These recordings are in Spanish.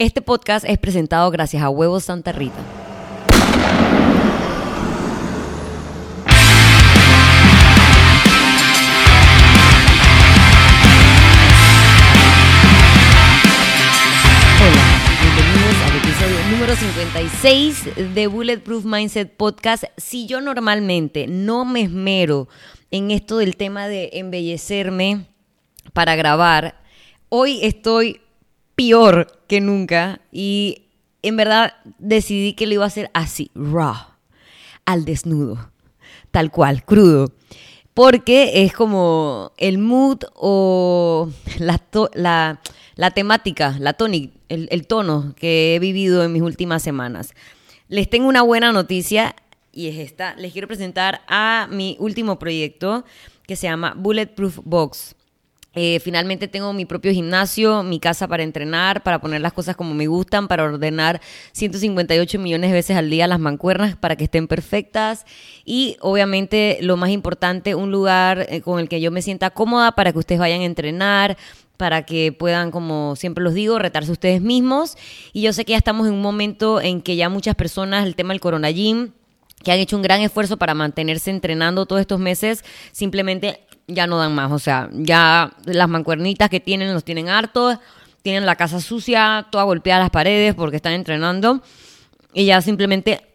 Este podcast es presentado gracias a Huevos Santa Rita. Hola, bienvenidos al episodio número 56 de Bulletproof Mindset Podcast. Si yo normalmente no me esmero en esto del tema de embellecerme para grabar, hoy estoy peor que nunca y en verdad decidí que lo iba a hacer así, raw, al desnudo, tal cual, crudo. Porque es como el mood o la, to- la, temática, la tonic, el, el tono que he vivido en mis últimas semanas. Les tengo una buena noticia y es esta. Les quiero presentar a mi último proyecto que se llama Bulletproof Box. Eh, finalmente tengo mi propio gimnasio, mi casa para entrenar, para poner las cosas como me gustan, para ordenar 158 millones de veces al día las mancuernas para que estén perfectas y obviamente lo más importante, un lugar eh, con el que yo me sienta cómoda para que ustedes vayan a entrenar, para que puedan, como siempre los digo, retarse ustedes mismos. Y yo sé que ya estamos en un momento en que ya muchas personas, el tema del Corona Gym, que han hecho un gran esfuerzo para mantenerse entrenando todos estos meses, simplemente ya no dan más. O sea, ya las mancuernitas que tienen los tienen hartos, tienen la casa sucia, toda golpeada las paredes porque están entrenando y ya simplemente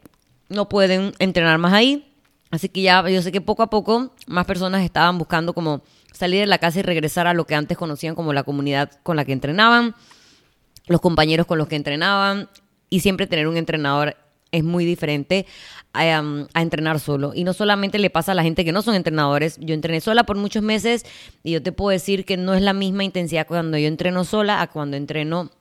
no pueden entrenar más ahí. Así que ya yo sé que poco a poco más personas estaban buscando como salir de la casa y regresar a lo que antes conocían como la comunidad con la que entrenaban, los compañeros con los que entrenaban y siempre tener un entrenador es muy diferente a, um, a entrenar solo. Y no solamente le pasa a la gente que no son entrenadores. Yo entrené sola por muchos meses y yo te puedo decir que no es la misma intensidad cuando yo entreno sola a cuando entreno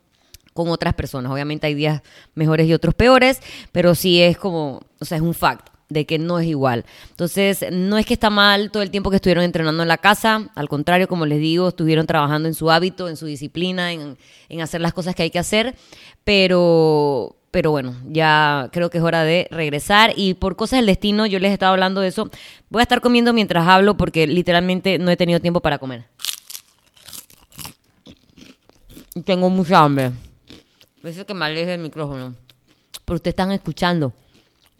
con otras personas. Obviamente hay días mejores y otros peores, pero sí es como, o sea, es un fact de que no es igual. Entonces, no es que está mal todo el tiempo que estuvieron entrenando en la casa, al contrario, como les digo, estuvieron trabajando en su hábito, en su disciplina, en, en hacer las cosas que hay que hacer, pero, pero bueno, ya creo que es hora de regresar y por cosas del destino, yo les estaba hablando de eso, voy a estar comiendo mientras hablo porque literalmente no he tenido tiempo para comer. Tengo mucha hambre. Veces que me aleje del micrófono. Pero ustedes están escuchando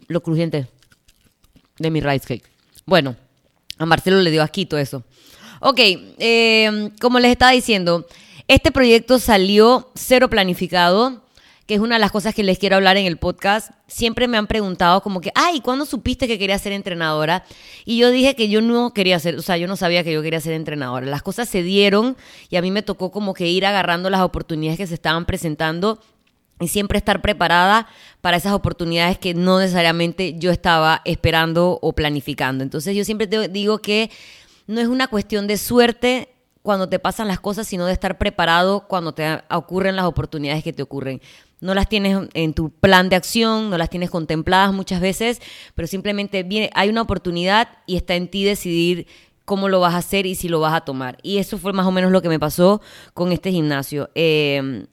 lo crujiente de mi rice cake. Bueno, a Marcelo le dio asquito eso. Ok, eh, como les estaba diciendo, este proyecto salió cero planificado, que es una de las cosas que les quiero hablar en el podcast. Siempre me han preguntado como que, ay, ¿cuándo supiste que quería ser entrenadora? Y yo dije que yo no quería ser, o sea, yo no sabía que yo quería ser entrenadora. Las cosas se dieron y a mí me tocó como que ir agarrando las oportunidades que se estaban presentando y siempre estar preparada para esas oportunidades que no necesariamente yo estaba esperando o planificando. Entonces yo siempre te digo que no es una cuestión de suerte cuando te pasan las cosas, sino de estar preparado cuando te ocurren las oportunidades que te ocurren. No las tienes en tu plan de acción, no las tienes contempladas muchas veces, pero simplemente viene, hay una oportunidad y está en ti decidir cómo lo vas a hacer y si lo vas a tomar. Y eso fue más o menos lo que me pasó con este gimnasio. Eh,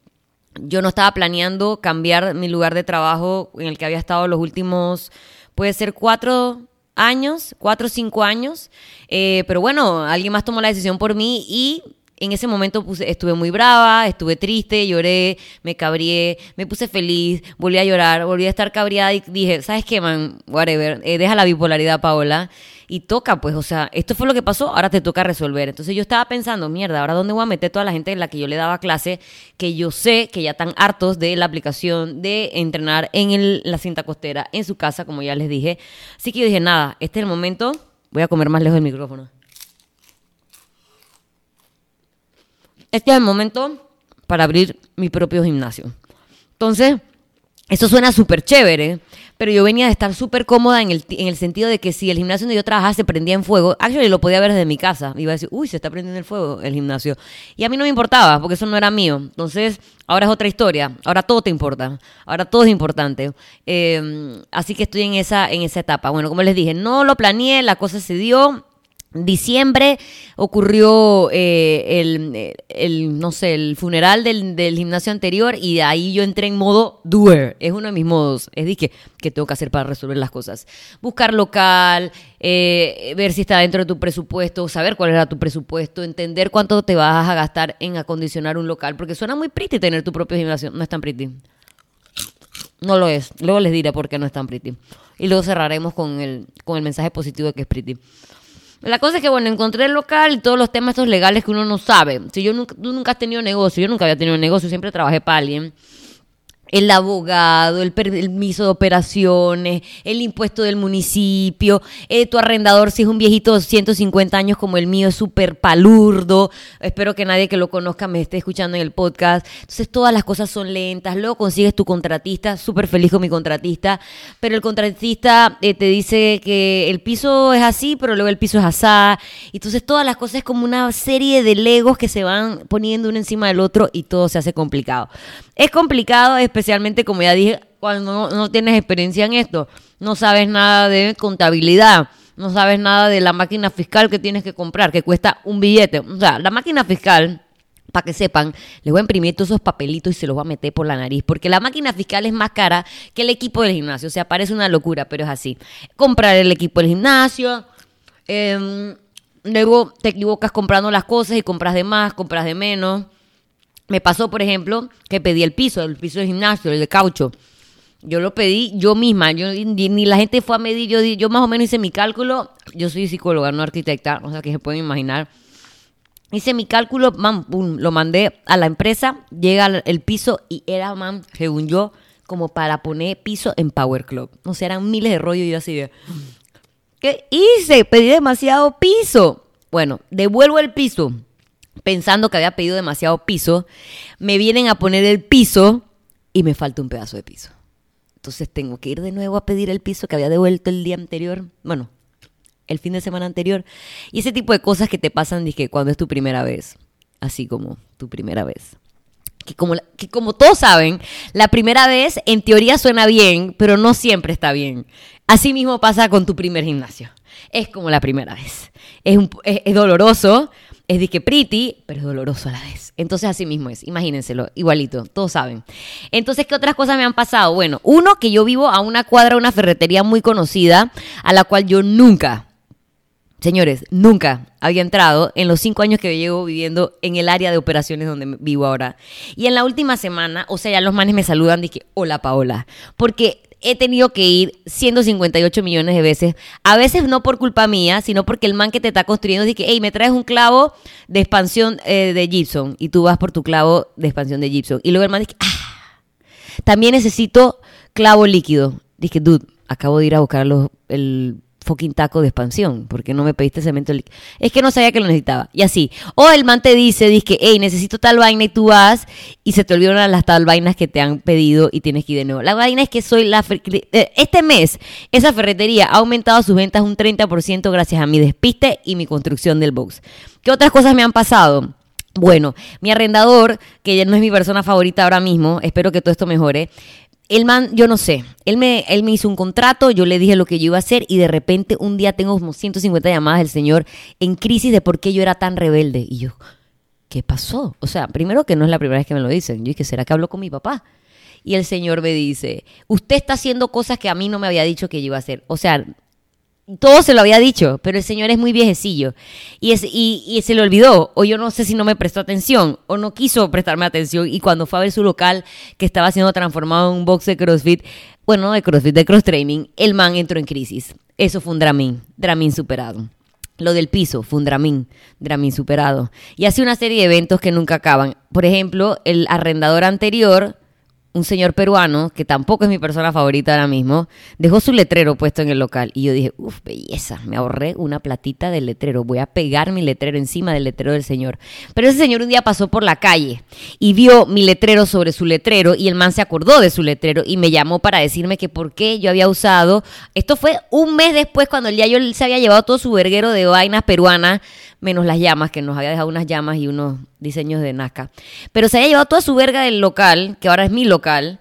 yo no estaba planeando cambiar mi lugar de trabajo en el que había estado los últimos, puede ser cuatro años, cuatro o cinco años, eh, pero bueno, alguien más tomó la decisión por mí y en ese momento puse, estuve muy brava, estuve triste, lloré, me cabrié, me puse feliz, volví a llorar, volví a estar cabriada y dije, ¿sabes qué, man? Whatever, eh, deja la bipolaridad, Paola. Y toca, pues, o sea, esto fue lo que pasó, ahora te toca resolver. Entonces yo estaba pensando, mierda, ¿ahora dónde voy a meter toda la gente en la que yo le daba clase? Que yo sé que ya están hartos de la aplicación de entrenar en el- la cinta costera, en su casa, como ya les dije. Así que yo dije, nada, este es el momento, voy a comer más lejos del micrófono. Este es el momento para abrir mi propio gimnasio. Entonces, eso suena súper chévere, pero yo venía de estar súper cómoda en el, en el sentido de que si el gimnasio donde yo trabajaba se prendía en fuego, actually lo podía ver desde mi casa. Iba a decir, uy, se está prendiendo el fuego el gimnasio. Y a mí no me importaba, porque eso no era mío. Entonces, ahora es otra historia. Ahora todo te importa. Ahora todo es importante. Eh, así que estoy en esa, en esa etapa. Bueno, como les dije, no lo planeé, la cosa se dio. Diciembre ocurrió eh, el, el, no sé, el funeral del, del, gimnasio anterior y de ahí yo entré en modo doer. Es uno de mis modos. Es de que, tengo que hacer para resolver las cosas. Buscar local, eh, ver si está dentro de tu presupuesto, saber cuál era tu presupuesto, entender cuánto te vas a gastar en acondicionar un local. Porque suena muy pretty tener tu propio gimnasio. No es tan pretty. No lo es. Luego les diré por qué no es tan pretty. Y luego cerraremos con el, con el mensaje positivo de que es pretty. La cosa es que, bueno, encontré el local y todos los temas estos legales que uno no sabe. Si yo nunca, tú nunca has tenido negocio, yo nunca había tenido negocio, siempre trabajé para alguien el abogado, el permiso de operaciones, el impuesto del municipio, eh, tu arrendador, si es un viejito de 150 años como el mío, es súper palurdo. Espero que nadie que lo conozca me esté escuchando en el podcast. Entonces todas las cosas son lentas. Luego consigues tu contratista, súper feliz con mi contratista, pero el contratista eh, te dice que el piso es así, pero luego el piso es asá. Entonces todas las cosas es como una serie de legos que se van poniendo uno encima del otro y todo se hace complicado. Es complicado, especialmente como ya dije, cuando no, tienes experiencia en esto. No sabes nada de contabilidad, no sabes nada de la máquina fiscal que tienes que comprar, que cuesta un billete. O sea, la máquina fiscal para que sepan, les voy a imprimir todos esos papelitos y se los voy a meter por la nariz, porque la máquina fiscal es más cara que el equipo del gimnasio. O sea, parece una locura, pero es así. Comprar el equipo del gimnasio, em, luego te equivocas comprando las cosas y compras de más, compras de menos. Me pasó, por ejemplo, que pedí el piso, el piso de gimnasio, el de caucho. Yo lo pedí yo misma, yo, ni, la gente fue a medir, yo, yo más o menos hice mi cálculo, yo soy psicóloga, no arquitecta, o sea que se pueden imaginar. Hice mi cálculo, man, lo mandé a la empresa, llega el piso y era, man, según yo, como para poner piso en Power Club. O sea, eran miles de rollos y yo así de... ¿Qué hice? Pedí demasiado piso. Bueno, devuelvo el piso pensando que había pedido demasiado piso, me vienen a poner el piso y me falta un pedazo de piso. Entonces tengo que ir de nuevo a pedir el piso que había devuelto el día anterior, bueno, el fin de semana anterior. Y ese tipo de cosas que te pasan dije, cuando es tu primera vez, así como tu primera vez. Que como, que como todos saben, la primera vez en teoría suena bien, pero no siempre está bien. Así mismo pasa con tu primer gimnasio. Es como la primera vez. Es, es doloroso, es disque pretty, pero es doloroso a la vez. Entonces así mismo es, imagínenselo, igualito, todos saben. Entonces, ¿qué otras cosas me han pasado? Bueno, uno, que yo vivo a una cuadra una ferretería muy conocida, a la cual yo nunca, señores, nunca había entrado en los cinco años que llevo viviendo en el área de operaciones donde vivo ahora. Y en la última semana, o sea, ya los manes me saludan, dije, hola Paola, porque he tenido que ir 158 millones de veces. A veces no por culpa mía, sino porque el man que te está construyendo dice hey, me traes un clavo de expansión eh, de Gibson. Y tú vas por tu clavo de expansión de Gibson. Y luego el man dice, ah, también necesito clavo líquido. Dije, dude, acabo de ir a buscar el fucking taco de expansión, porque no me pediste cemento líquido. Es que no sabía que lo necesitaba. Y así. O el man te dice, dice, hey, necesito tal vaina y tú vas y se te olvidaron las tal vainas que te han pedido y tienes que ir de nuevo. La vaina es que soy la... Eh, este mes, esa ferretería ha aumentado sus ventas un 30% gracias a mi despiste y mi construcción del box. ¿Qué otras cosas me han pasado? Bueno, mi arrendador, que ya no es mi persona favorita ahora mismo, espero que todo esto mejore, el man, yo no sé, él me, él me hizo un contrato, yo le dije lo que yo iba a hacer y de repente un día tengo como 150 llamadas del señor en crisis de por qué yo era tan rebelde. Y yo, ¿qué pasó? O sea, primero que no es la primera vez que me lo dicen. Yo dije, ¿será que hablo con mi papá? Y el señor me dice, usted está haciendo cosas que a mí no me había dicho que yo iba a hacer. O sea, todo se lo había dicho, pero el señor es muy viejecillo y, se le olvidó, o yo no sé si no me prestó atención, o no quiso prestarme atención, y cuando fue a ver su local que estaba siendo transformado en un box de CrossFit, bueno, no de CrossFit, de cross training, el man entró en crisis. Eso fue un Dramin, Dramin superado. Lo del piso fue un Dramin, Dramin superado. Y hace una serie de eventos que nunca acaban. Por ejemplo, el arrendador anterior un señor peruano, que tampoco es mi persona favorita ahora mismo, dejó su letrero puesto en el local. Y yo dije, uff, belleza, me ahorré una platita del letrero. Voy a pegar mi letrero encima del letrero del señor. Pero ese señor un día pasó por la calle y vio mi letrero sobre su letrero y el man se acordó de su letrero y me llamó para decirme que por qué yo había usado. Esto fue un mes después cuando ya yo se había llevado todo su verguero de vainas peruanas menos las llamas, que nos había dejado unas llamas y unos diseños de Nazca. Pero se había llevado toda su verga del local, que ahora es mi local,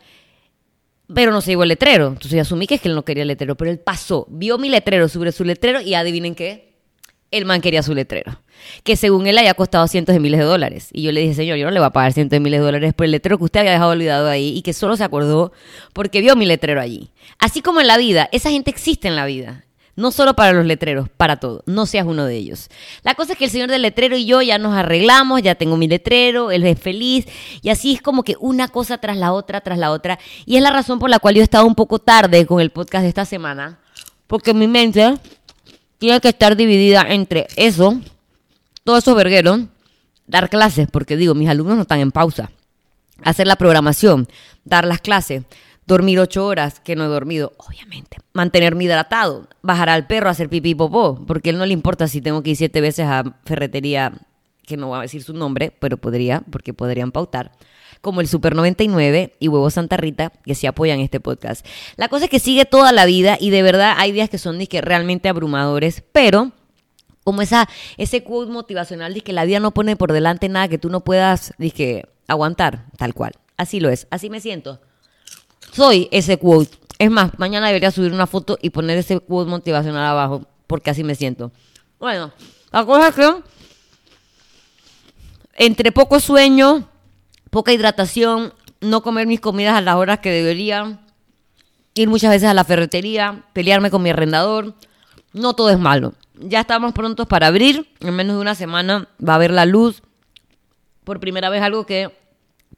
pero no se llevó el letrero. Entonces asumí que es que él no quería el letrero, pero él pasó, vio mi letrero sobre su letrero y adivinen qué, el man quería su letrero. Que según él había costado cientos de miles de dólares. Y yo le dije, señor, yo no le voy a pagar cientos de miles de dólares por el letrero que usted había dejado olvidado ahí y que solo se acordó porque vio mi letrero allí. Así como en la vida, esa gente existe en la vida. No solo para los letreros, para todo. No seas uno de ellos. La cosa es que el señor del letrero y yo ya nos arreglamos, ya tengo mi letrero, él es feliz. Y así es como que una cosa tras la otra, tras la otra. Y es la razón por la cual yo he estado un poco tarde con el podcast de esta semana. Porque mi mente tiene que estar dividida entre eso, todo eso verguero, dar clases, porque digo, mis alumnos no están en pausa, hacer la programación, dar las clases, dormir ocho horas que no he dormido, obviamente, mantenerme hidratado, bajar al perro a hacer pipí y popó, porque él no le importa si tengo que ir siete veces a ferretería, que no voy a decir su nombre, pero podría, porque podrían pautar como el Super 99 y Huevo Santa Rita, que sí apoyan este podcast. La cosa es que sigue toda la vida y de verdad hay días que son que realmente abrumadores, pero como esa, ese quote motivacional de que la vida no pone por delante nada que tú no puedas aguantar, tal cual. Así lo es, así me siento. Soy ese quote. Es más, mañana debería subir una foto y poner ese quote motivacional abajo, porque así me siento. Bueno, la cosa es que entre poco sueño, poca hidratación, no comer mis comidas a las horas que debería, ir muchas veces a la ferretería, pelearme con mi arrendador. No todo es malo. Ya estamos prontos para abrir. En menos de una semana va a haber la luz. Por primera vez algo que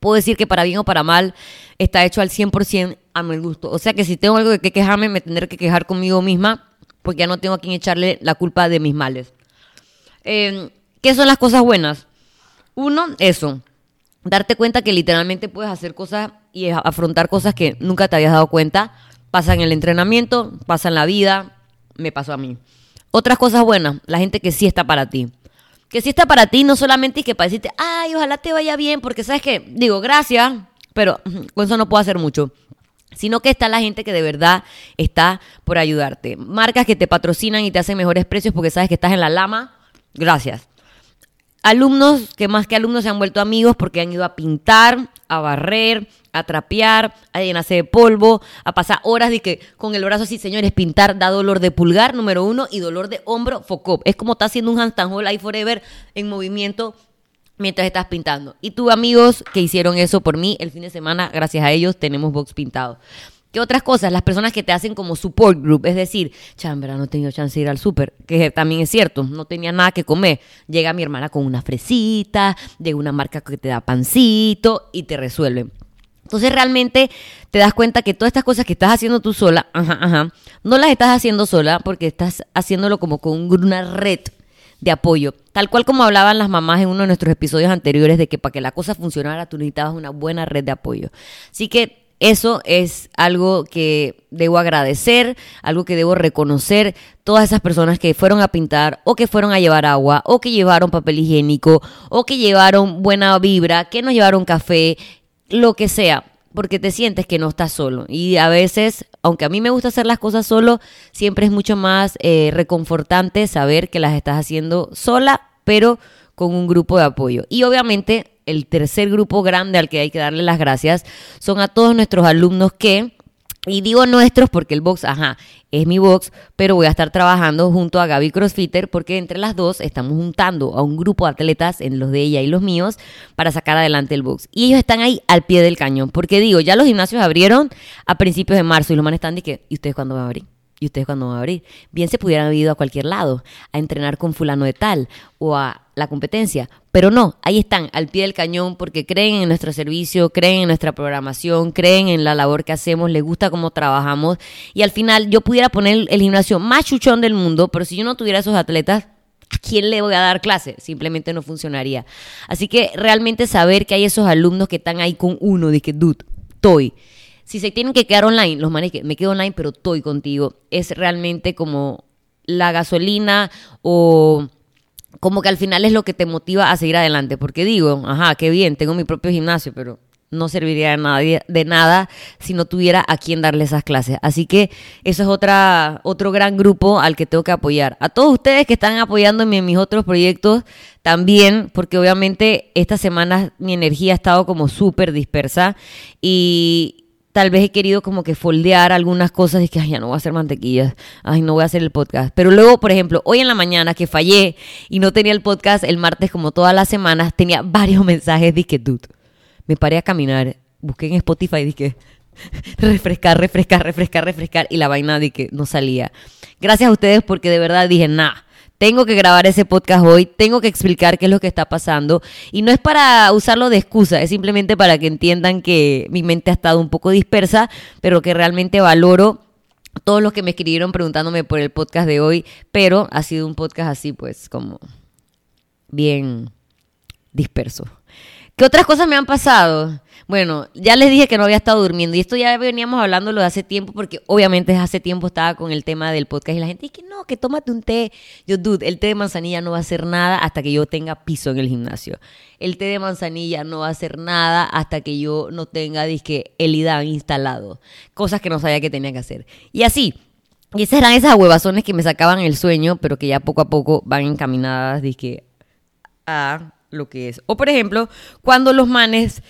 puedo decir que para bien o para mal está hecho al 100% a mi gusto. O sea que si tengo algo de que quejarme, me tendré que quejar conmigo misma porque ya no tengo a quien echarle la culpa de mis males. Eh, ¿Qué son las cosas buenas? Uno, eso darte cuenta que literalmente puedes hacer cosas y afrontar cosas que nunca te habías dado cuenta. Pasa en el entrenamiento, pasa en la vida, me pasó a mí. Otras cosas buenas, la gente que sí está para ti. Que sí está para ti, no solamente y que para decirte, ay, ojalá te vaya bien, porque sabes que, digo, gracias, pero con eso no puedo hacer mucho. Sino que está la gente que de verdad está por ayudarte. Marcas que te patrocinan y te hacen mejores precios porque sabes que estás en la lama. Gracias alumnos que más que alumnos se han vuelto amigos porque han ido a pintar, a barrer, a trapear, a llenarse de polvo, a pasar horas de que con el brazo así, señores, pintar da dolor de pulgar, número uno, y dolor de hombro, foco. Es como está haciendo un handstand hold ahí forever en movimiento mientras estás pintando. Y tuve amigos que hicieron eso por mí el fin de semana, gracias a ellos tenemos box pintado. ¿Qué otras cosas? Las personas que te hacen como support group, es decir, chambra, no he tenido chance de ir al súper, que también es cierto, no tenía nada que comer. Llega mi hermana con una fresita, de una marca que te da pancito y te resuelve. Entonces realmente te das cuenta que todas estas cosas que estás haciendo tú sola, ajá, ajá, no las estás haciendo sola porque estás haciéndolo como con una red de apoyo. Tal cual como hablaban las mamás en uno de nuestros episodios anteriores de que para que la cosa funcionara tú necesitabas una buena red de apoyo. Así que eso es algo que debo agradecer, algo que debo reconocer. Todas esas personas que fueron a pintar o que fueron a llevar agua o que llevaron papel higiénico o que llevaron buena vibra, que nos llevaron café, lo que sea, porque te sientes que no estás solo. Y a veces, aunque a mí me gusta hacer las cosas solo, siempre es mucho más eh, reconfortante saber que las estás haciendo sola, pero con un grupo de apoyo. Y obviamente el tercer grupo grande al que hay que darle las gracias son a todos nuestros alumnos que y digo nuestros porque el box, ajá, es mi box, pero voy a estar trabajando junto a Gaby Crossfitter porque entre las dos estamos juntando a un grupo de atletas, en los de ella y los míos, para sacar adelante el box. Y ellos están ahí al pie del cañón, porque digo, ya los gimnasios abrieron a principios de marzo y los manes están de que, ¿y ustedes cuándo van a abrir? ¿Y ustedes cuándo van a abrir? Bien se pudieran haber ido a cualquier lado, a entrenar con fulano de tal o a la competencia, pero no, ahí están, al pie del cañón, porque creen en nuestro servicio, creen en nuestra programación, creen en la labor que hacemos, les gusta cómo trabajamos, y al final yo pudiera poner el gimnasio más chuchón del mundo, pero si yo no tuviera esos atletas, ¿a quién le voy a dar clase? Simplemente no funcionaría. Así que realmente saber que hay esos alumnos que están ahí con uno, de que, dude, estoy si se tienen que quedar online, los manes que me quedo online, pero estoy contigo, es realmente como la gasolina o como que al final es lo que te motiva a seguir adelante. Porque digo, ajá, qué bien, tengo mi propio gimnasio, pero no serviría de nada, de nada si no tuviera a quien darle esas clases. Así que eso es otro gran grupo al que tengo que apoyar. A todos ustedes que están apoyándome en mis otros proyectos también, porque obviamente esta semana mi energía ha estado como súper dispersa y, tal vez he querido como que foldear algunas cosas y que, ay, ya no voy a hacer mantequillas, ay, no voy a hacer el podcast. Pero luego, por ejemplo, hoy en la mañana que fallé y no tenía el podcast el martes como todas las semanas, tenía varios mensajes que, dude, me paré a caminar, busqué en Spotify y dije, refrescar, refrescar, refrescar, refrescar, y la vaina de que no salía. Gracias a ustedes porque de verdad dije, nah tengo que grabar ese podcast hoy, tengo que explicar qué es lo que está pasando. Y no es para usarlo de excusa, es simplemente para que entiendan que mi mente ha estado un poco dispersa, pero que realmente valoro todos los que me escribieron preguntándome por el podcast de hoy, pero ha sido un podcast así, pues, como bien disperso. ¿Qué otras cosas me han pasado? Bueno, ya les dije que no había estado durmiendo y esto ya veníamos hablándolo de hace tiempo porque obviamente hace tiempo estaba con el tema del podcast y la gente dice que no, que tómate un té. Yo, dude, el té de manzanilla no va a hacer nada hasta que yo tenga piso en el gimnasio. El té de manzanilla no va a hacer nada hasta que yo no tenga, disque, el IDAN instalado. Cosas que no sabía que tenía que hacer. Y así, y esas eran esas huevazones que me sacaban el sueño, pero que ya poco a poco van encaminadas, disque, a lo que es. O por ejemplo, cuando los manes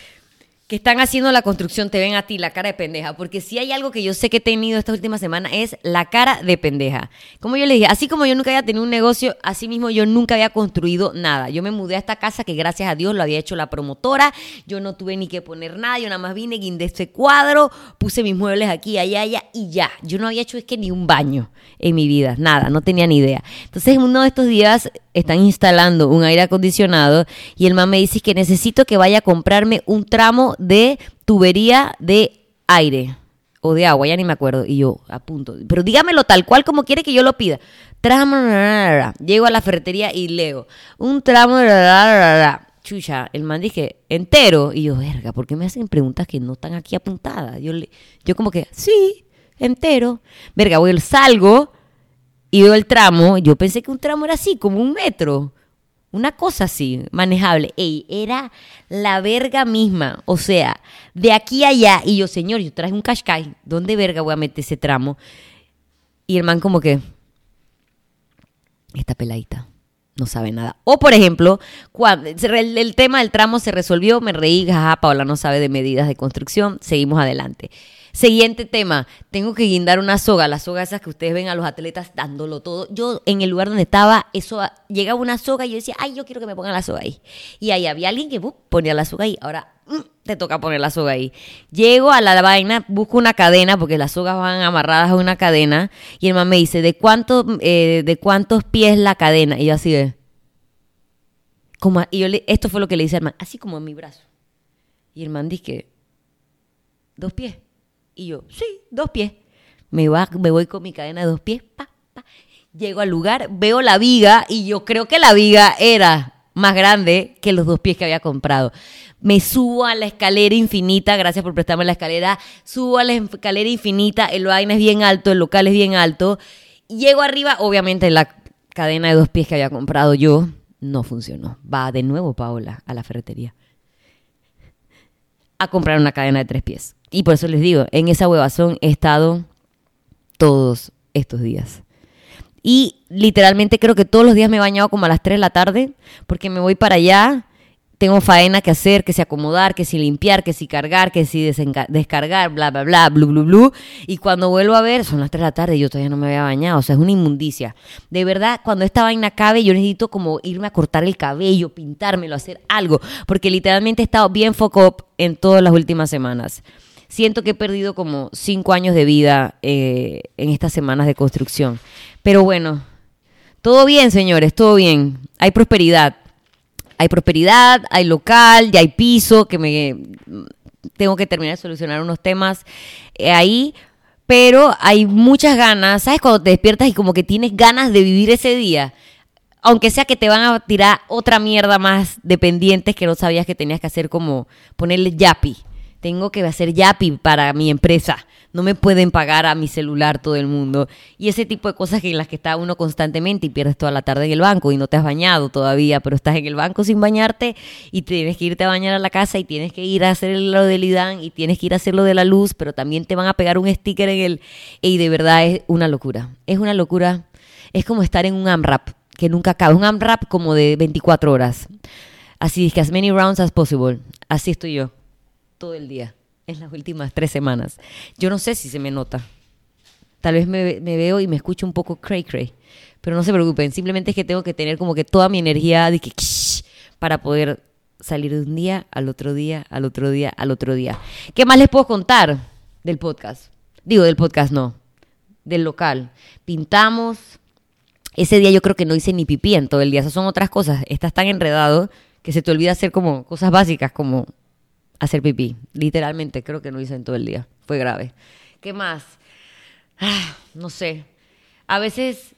que están haciendo la construcción te ven a ti la cara de pendeja. Porque si hay algo que yo sé que he tenido esta última semana es la cara de pendeja. Como yo le dije, así como yo nunca había tenido un negocio, así mismo yo nunca había construido nada. Yo me mudé a esta casa que gracias a Dios lo había hecho la promotora. Yo no tuve ni que poner nada. Yo nada más vine, guindé este cuadro, puse mis muebles aquí, allá, allá y ya. Yo no había hecho es que ni un baño en mi vida. Nada, no tenía ni idea. Entonces uno de estos días están instalando un aire acondicionado y el man me dice que necesito que vaya a comprarme un tramo de tubería de aire o de agua, ya ni me acuerdo. Y yo, a punto. Pero dígamelo tal cual como quiere que yo lo pida. Tramo, llego a la ferretería y leo. Un tramo, chucha, el man dije, entero. Y yo, verga, ¿por qué me hacen preguntas que no están aquí apuntadas? Yo, le, yo como que, sí, entero. Verga, voy, salgo y veo el tramo. Yo pensé que un tramo era así, como un metro. Una cosa así, manejable. Ey, era la verga misma. O sea, de aquí a allá. Y yo, señor, yo traje un cascay. ¿Dónde verga voy a meter ese tramo? Y el man como que... Esta peladita no sabe nada. O, por ejemplo, cuando el, tema del tramo se resolvió, me reí, jaja, Paola no sabe de medidas de construcción, seguimos adelante. Siguiente tema, tengo que guindar una soga, las sogas esas que ustedes ven a los atletas dándolo todo. Yo en el lugar donde estaba, eso llegaba una soga y yo decía, ay, yo quiero que me pongan la soga ahí. Y ahí había alguien que ponía la soga ahí. Ahora mm, te toca poner la soga ahí. Llego a la vaina, busco una cadena, porque las sogas van amarradas a una cadena, y el man me dice, ¿de, cuánto, eh, ¿de cuántos pies la cadena? Y yo así de... Como, y yo le, esto fue lo que le dice al man, así como en mi brazo. Y el man dice, dos pies. Y yo, sí, dos pies. Me, va, me voy con mi cadena de dos pies, pa. Llego al lugar, veo la viga y yo creo que la viga era más grande que los dos pies que había comprado. Me subo a la escalera infinita, gracias por prestarme la escalera, subo a la escalera infinita, el vaina es bien alto, el local es bien alto. Llego arriba, obviamente la cadena de dos pies que había comprado yo no funcionó. Va de nuevo Paola a la ferretería a comprar una cadena de tres pies. Y por eso les digo, en esa huevazón he estado todos estos días. Y literalmente creo que todos los días me he bañado como a las 3 de la tarde, porque me voy para allá, tengo faena que hacer, que si acomodar, que si limpiar, que si cargar, que si descargar, bla, bla, bla, blu, blu, blu. Y cuando vuelvo a ver, son las 3 de la tarde y yo todavía no me había bañado. O sea, es una inmundicia. De verdad, cuando esta vaina acabe, yo necesito como irme a cortar el cabello, pintármelo, hacer algo. Porque literalmente he estado bien foco en todas las últimas semanas. Siento que he perdido como 5 años de vida eh, en estas semanas de construcción. Pero bueno, todo bien, señores, todo bien. Hay prosperidad hay prosperidad, hay local, ya hay piso, que me tengo que terminar de solucionar unos temas eh, ahí, pero hay muchas ganas, ¿sabes? Cuando te despiertas y como que tienes ganas de vivir ese día, aunque sea que te van a tirar otra mierda más de pendientes que no sabías que tenías que hacer como ponerle yapi. Tengo que hacer yapi para mi empresa no me pueden pagar a mi celular todo el mundo. Y ese tipo de cosas que en las que está uno constantemente y pierdes toda la tarde en el banco y no te has bañado todavía, pero estás en el banco sin bañarte y tienes que irte a bañar a la casa y tienes que ir a hacer lo del IDAN y tienes que ir a hacer lo de la luz, pero también te van a pegar un sticker en el... Y de verdad es una locura. Es una locura. Es como estar en un AMRAP que nunca acaba. Un AMRAP como de 24 horas. Así es que as many rounds as possible. Así estoy yo todo el día en las últimas tres semanas. Yo no sé si se me nota. Tal vez me, veo y me escucho un poco cray cray. Pero no se preocupen, simplemente es que tengo que tener como que toda mi energía de que, para poder salir de un día al otro día, al otro día, al otro día. ¿Qué más les puedo contar del podcast? Digo, del podcast no, del local. Pintamos. Ese día yo creo que no hice ni pipí en todo el día. Esas son otras cosas. Estás tan enredado que se te olvida hacer como cosas básicas como hacer pipí. Literalmente, creo que no hice en todo el día. Fue grave. ¿Qué más? Ah, no sé. A veces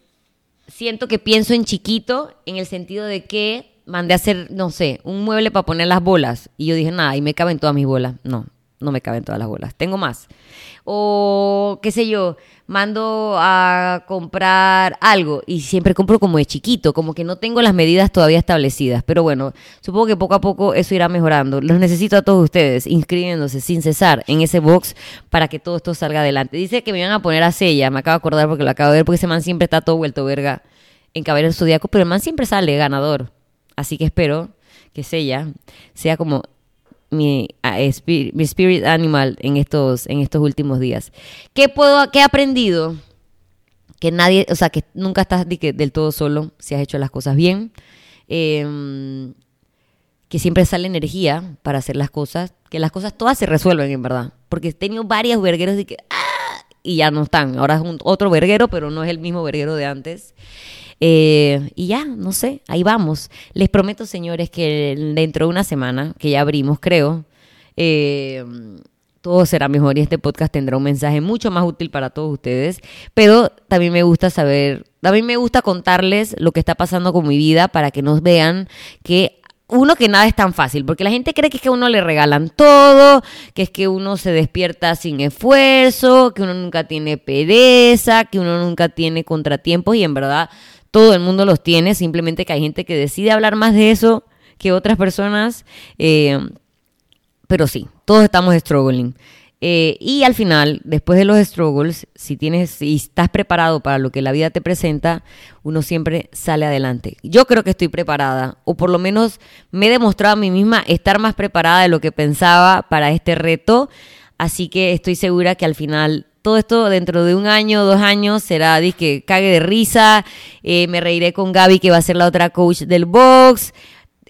siento que pienso en chiquito en el sentido de que mandé a hacer, no sé, un mueble para poner las bolas. Y yo dije, nada, y me caben todas mis bolas. No, no me caben todas las bolas. Tengo más. O, qué sé yo, mando a comprar algo y siempre compro como de chiquito, como que no tengo las medidas todavía establecidas. Pero bueno, supongo que poco a poco eso irá mejorando. Los necesito a todos ustedes inscribiéndose sin cesar en ese box para que todo esto salga adelante. Dice que me iban a poner a sella, me acabo de acordar porque lo acabo de ver, porque ese man siempre está todo vuelto verga en Caballero Zodíaco, pero el man siempre sale ganador. Así que espero que Sella sea como mi, mi spirit animal en estos, en estos últimos días. ¿Qué, puedo, ¿Qué he aprendido? Que nadie, o sea, que nunca estás del todo solo si has hecho las cosas bien. Em, que siempre sale energía para hacer las cosas. Que las cosas todas se resuelven, en verdad. Porque he tenido varios vergueros de que... ¡ah! Y ya no están. Ahora es un, otro verguero, pero no es el mismo verguero de antes. Eh, y ya, no sé, ahí vamos. Les prometo, señores, que dentro de una semana, que ya abrimos, creo, eh, todo será mejor y este podcast tendrá un mensaje mucho más útil para todos ustedes. Pero también me gusta saber, también me gusta contarles lo que está pasando con mi vida para que nos vean que uno que nada es tan fácil, porque la gente cree que es que a uno le regalan todo, que es que uno se despierta sin esfuerzo, que uno nunca tiene pereza, que uno nunca tiene contratiempos y en verdad todo el mundo los tiene, simplemente que hay gente que decide hablar más de eso que otras personas, eh, pero sí, todos estamos struggling. Eh, y al final, después de los struggles, si tienes, si estás preparado para lo que la vida te presenta, uno siempre sale adelante. Yo creo que estoy preparada, o por lo menos me he demostrado a mí misma estar más preparada de lo que pensaba para este reto. Así que estoy segura que al final todo esto dentro de un año, dos años, será que cague de risa. Eh, me reiré con Gaby, que va a ser la otra coach del box.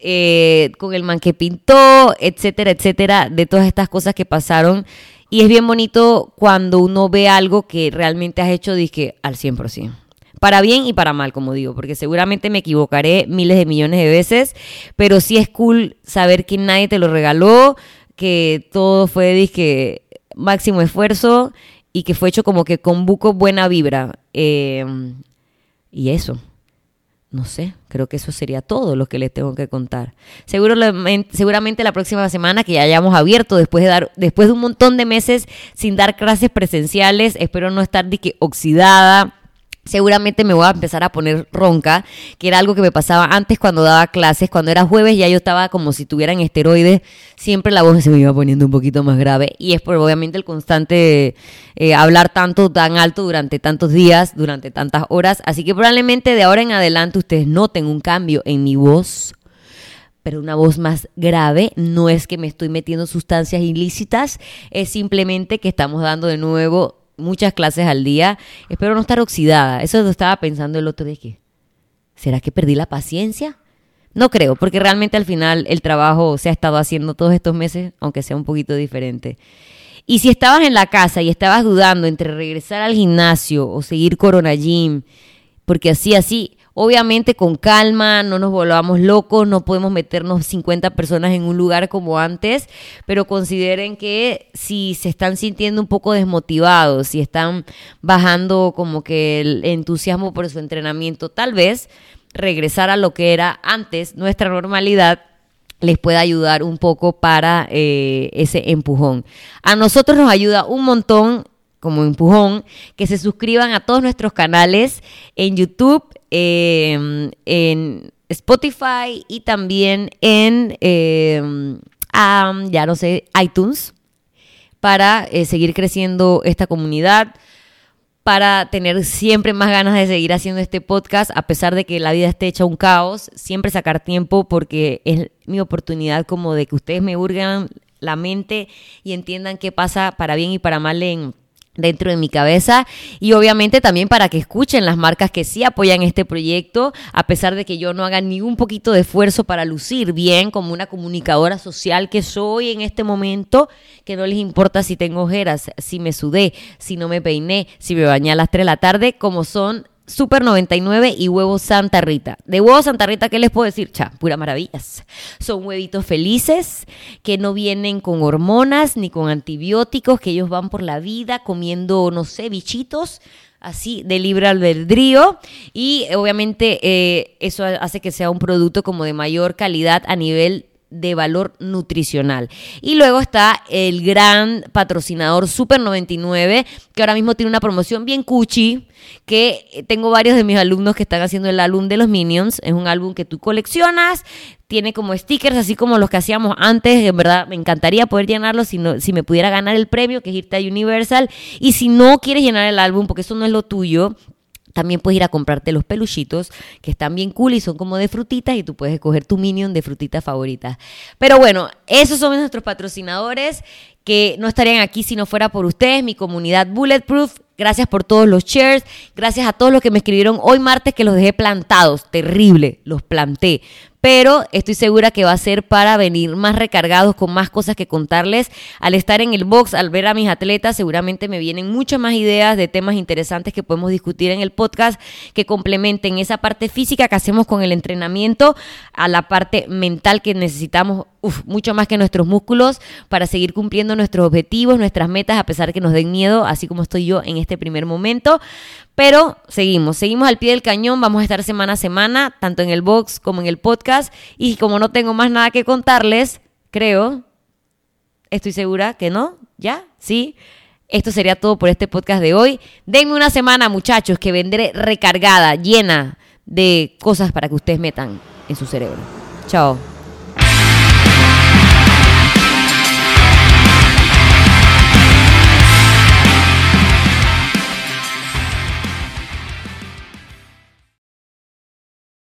Eh, con el man que pintó, etcétera, etcétera, de todas estas cosas que pasaron. Y es bien bonito cuando uno ve algo que realmente has hecho, dije, al 100%. Para bien y para mal, como digo, porque seguramente me equivocaré miles de millones de veces, pero sí es cool saber que nadie te lo regaló, que todo fue, dije, máximo esfuerzo y que fue hecho como que con buco buena vibra. Eh, y eso. No sé, creo que eso sería todo lo que les tengo que contar. Seguro, seguramente la próxima semana que ya hayamos abierto, después de, dar, después de un montón de meses sin dar clases presenciales, espero no estar de que oxidada, seguramente me voy a empezar a poner ronca, que era algo que me pasaba antes cuando daba clases, cuando era jueves ya yo estaba como si tuvieran esteroides, siempre la voz se me iba poniendo un poquito más grave. Y es por obviamente el constante eh, hablar tanto, tan alto durante tantos días, durante tantas horas, así que probablemente de ahora en adelante ustedes noten un cambio en mi voz pero una voz más grave. No es que me estoy metiendo sustancias ilícitas, es simplemente que estamos dando de nuevo muchas clases al día. Espero no estar oxidada. Eso lo estaba pensando el otro día. Que, ¿Será que perdí la paciencia? No creo, porque realmente al final el trabajo se ha estado haciendo todos estos meses, aunque sea un poquito diferente. Y si estabas en la casa y estabas dudando entre regresar al gimnasio o seguir Corona Gym, porque así, así, Obviamente con calma, no nos volvamos locos, no podemos meternos 50 personas en un lugar como antes, pero consideren que si se están sintiendo un poco desmotivados, si están bajando como que el entusiasmo por su entrenamiento, tal vez regresar a lo que era antes nuestra normalidad les pueda ayudar un poco para eh, ese empujón. A nosotros nos ayuda un montón como empujón que se suscriban a todos nuestros canales en YouTube, Em, en Spotify y también en, em, ya no sé, iTunes, para eh, seguir creciendo esta comunidad, para tener siempre más ganas de seguir haciendo este podcast, a pesar de que la vida esté hecha un caos, siempre sacar tiempo porque es mi oportunidad como de que ustedes me hurgan la mente y entiendan qué pasa para bien y para mal en dentro de mi cabeza y obviamente también para que escuchen las marcas que sí apoyan este proyecto a pesar de que yo no haga ni un poquito de esfuerzo para lucir bien como una comunicadora social que soy en este momento que no les importa si tengo ojeras, si me sudé, si no me peiné, si me bañé a las 3 de la tarde como son Super 99 y huevo Santa Rita. De huevo Santa Rita, ¿qué les puedo decir? Cha, pura maravillas. Son huevitos felices que no vienen con hormonas ni con antibióticos, que ellos van por la vida comiendo, no sé, bichitos así de libre albedrío y obviamente eh, eso hace que sea un producto como de mayor calidad a nivel de valor nutricional. Y luego está el gran patrocinador Super 99, que ahora mismo tiene una promoción bien cuchi, que tengo varios de mis alumnos que están haciendo el álbum de los Minions. Es un álbum que tú coleccionas, tiene como stickers, así como los que hacíamos antes. En verdad, me encantaría poder llenarlo si, no, si me pudiera ganar el premio, que es irte a Universal. Y si no quieres llenar el álbum, porque eso no es lo tuyo, también puedes ir a comprarte los peluchitos que están bien cool y son como de frutitas y tú puedes escoger tu minion de frutitas favoritas. Pero bueno, esos son nuestros patrocinadores que no estarían aquí si no fuera por ustedes, mi comunidad Bulletproof. Gracias por todos los shares. Gracias a todos los que me escribieron hoy martes que los dejé plantados. Terrible, los planté pero estoy segura que va a ser para venir más recargados con más cosas que contarles. Al estar en el box, al ver a mis atletas, seguramente me vienen muchas más ideas de temas interesantes que podemos discutir en el podcast que complementen esa parte física que hacemos con el entrenamiento a la parte mental que necesitamos mucho más que nuestros músculos para seguir cumpliendo nuestros objetivos, nuestras metas, a pesar que nos den miedo, así como estoy yo en este primer momento. Pero seguimos, seguimos al pie del cañón, vamos a estar semana a semana, tanto en el box como en el podcast. Y como no tengo más nada que contarles, creo, estoy segura que no, ¿ya? ¿Sí? Esto sería todo por este podcast de hoy. Denme una semana, muchachos, que vendré recargada, llena de cosas para que ustedes metan en su cerebro. Chao.